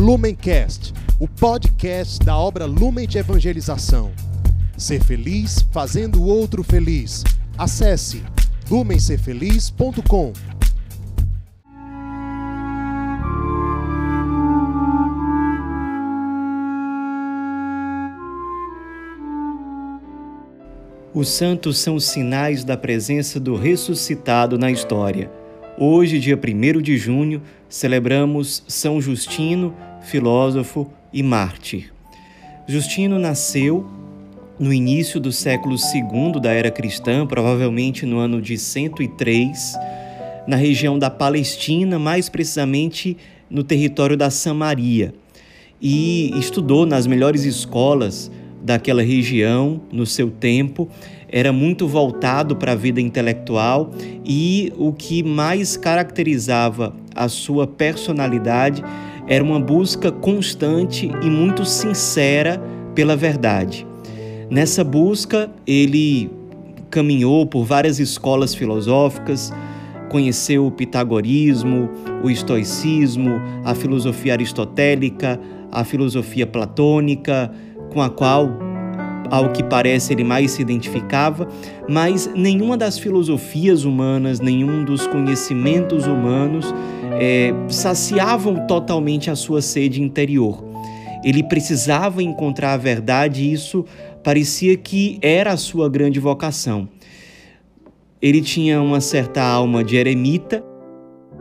Lumencast, o podcast da obra Lumen de Evangelização. Ser feliz fazendo o outro feliz. Acesse lumencerfeliz.com. Os santos são sinais da presença do ressuscitado na história. Hoje, dia 1 de junho, celebramos São Justino, filósofo e mártir. Justino nasceu no início do século II da era cristã, provavelmente no ano de 103, na região da Palestina, mais precisamente no território da Samaria, e estudou nas melhores escolas daquela região no seu tempo, era muito voltado para a vida intelectual e o que mais caracterizava a sua personalidade era uma busca constante e muito sincera pela verdade. Nessa busca, ele caminhou por várias escolas filosóficas, conheceu o pitagorismo, o estoicismo, a filosofia aristotélica, a filosofia platônica, com a qual, ao que parece, ele mais se identificava, mas nenhuma das filosofias humanas, nenhum dos conhecimentos humanos é, saciavam totalmente a sua sede interior. Ele precisava encontrar a verdade e isso parecia que era a sua grande vocação. Ele tinha uma certa alma de eremita,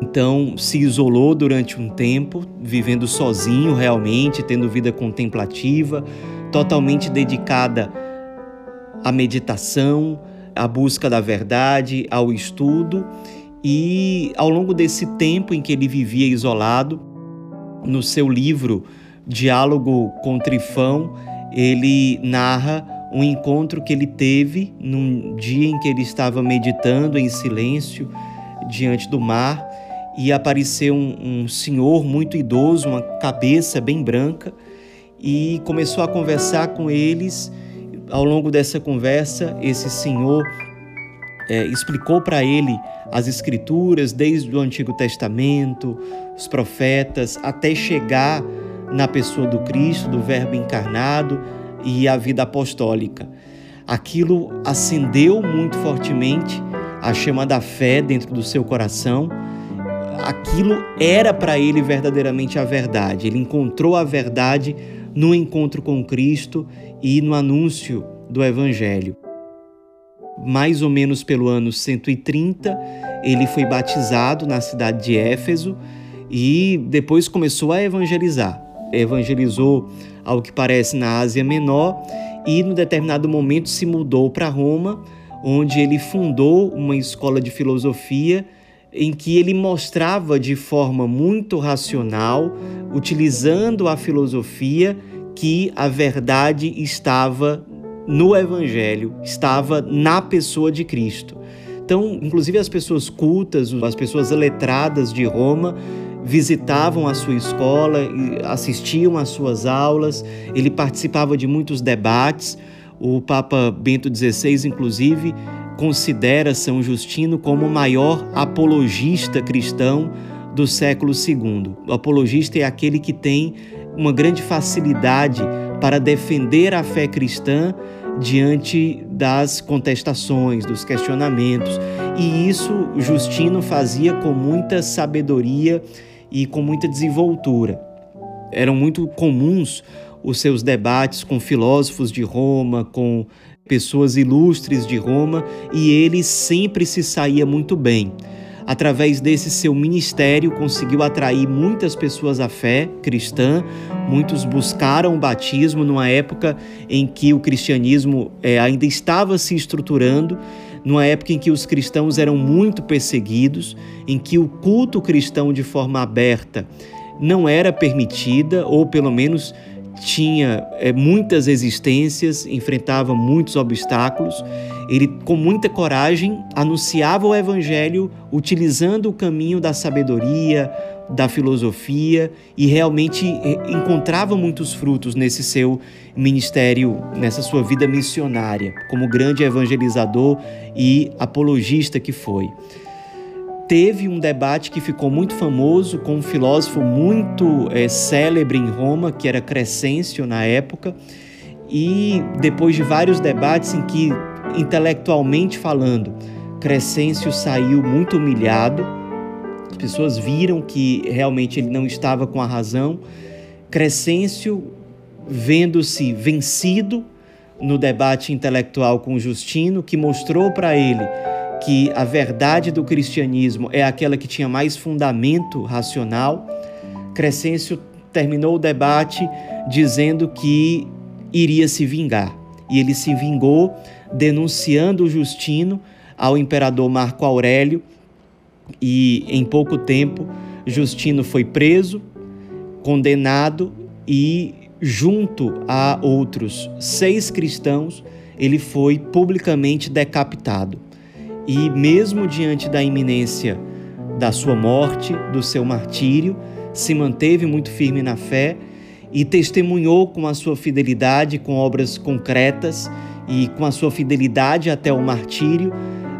então se isolou durante um tempo, vivendo sozinho realmente, tendo vida contemplativa, totalmente dedicada à meditação, à busca da verdade, ao estudo. E ao longo desse tempo em que ele vivia isolado, no seu livro Diálogo com Trifão, ele narra um encontro que ele teve num dia em que ele estava meditando em silêncio diante do mar e apareceu um, um senhor muito idoso, uma cabeça bem branca, e começou a conversar com eles. Ao longo dessa conversa, esse senhor é, explicou para ele as Escrituras, desde o Antigo Testamento, os profetas, até chegar na pessoa do Cristo, do Verbo encarnado e a vida apostólica. Aquilo acendeu muito fortemente a chama da fé dentro do seu coração. Aquilo era para ele verdadeiramente a verdade. Ele encontrou a verdade no encontro com Cristo e no anúncio do Evangelho. Mais ou menos pelo ano 130, ele foi batizado na cidade de Éfeso e depois começou a evangelizar. Evangelizou, ao que parece, na Ásia Menor e, no determinado momento, se mudou para Roma, onde ele fundou uma escola de filosofia em que ele mostrava de forma muito racional, utilizando a filosofia, que a verdade estava no Evangelho, estava na pessoa de Cristo. Então, inclusive as pessoas cultas, as pessoas letradas de Roma, visitavam a sua escola, assistiam às suas aulas, ele participava de muitos debates. O Papa Bento XVI, inclusive, considera São Justino como o maior apologista cristão do século II. O apologista é aquele que tem uma grande facilidade para defender a fé cristã diante das contestações, dos questionamentos. E isso Justino fazia com muita sabedoria e com muita desenvoltura. Eram muito comuns os seus debates com filósofos de Roma, com pessoas ilustres de Roma, e ele sempre se saía muito bem. Através desse seu ministério, conseguiu atrair muitas pessoas à fé cristã, muitos buscaram o batismo numa época em que o cristianismo é, ainda estava se estruturando, numa época em que os cristãos eram muito perseguidos, em que o culto cristão de forma aberta não era permitida, ou pelo menos tinha é, muitas existências, enfrentava muitos obstáculos. Ele, com muita coragem, anunciava o Evangelho utilizando o caminho da sabedoria, da filosofia e realmente é, encontrava muitos frutos nesse seu ministério, nessa sua vida missionária, como grande evangelizador e apologista que foi. Teve um debate que ficou muito famoso com um filósofo muito é, célebre em Roma, que era Crescêncio na época, e depois de vários debates em que, intelectualmente falando, Crescêncio saiu muito humilhado, as pessoas viram que realmente ele não estava com a razão. Crescêncio, vendo-se vencido no debate intelectual com Justino, que mostrou para ele que a verdade do cristianismo é aquela que tinha mais fundamento racional, Crescêncio terminou o debate dizendo que iria se vingar. E ele se vingou denunciando Justino ao imperador Marco Aurélio, e em pouco tempo Justino foi preso, condenado e, junto a outros seis cristãos, ele foi publicamente decapitado. E mesmo diante da iminência da sua morte, do seu martírio, se manteve muito firme na fé e testemunhou com a sua fidelidade, com obras concretas e com a sua fidelidade até o martírio,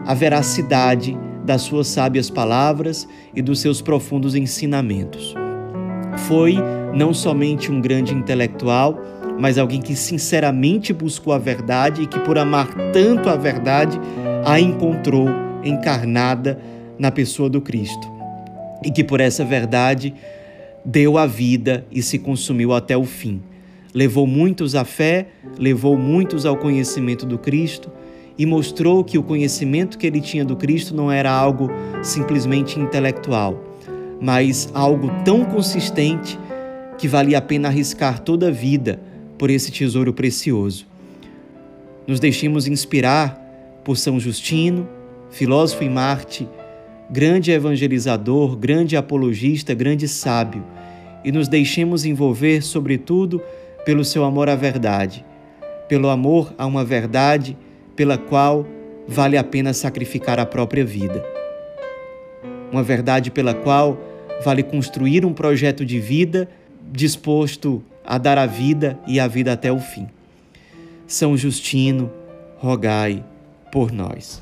a veracidade das suas sábias palavras e dos seus profundos ensinamentos. Foi não somente um grande intelectual, mas alguém que sinceramente buscou a verdade e que, por amar tanto a verdade, a encontrou encarnada na pessoa do Cristo. E que por essa verdade deu a vida e se consumiu até o fim. Levou muitos à fé, levou muitos ao conhecimento do Cristo e mostrou que o conhecimento que ele tinha do Cristo não era algo simplesmente intelectual, mas algo tão consistente que valia a pena arriscar toda a vida por esse tesouro precioso. Nos deixemos inspirar por São Justino, filósofo em Marte, grande evangelizador, grande apologista, grande sábio, e nos deixemos envolver, sobretudo, pelo seu amor à verdade, pelo amor a uma verdade pela qual vale a pena sacrificar a própria vida. Uma verdade pela qual vale construir um projeto de vida disposto a dar a vida e a vida até o fim. São Justino, rogai por nós.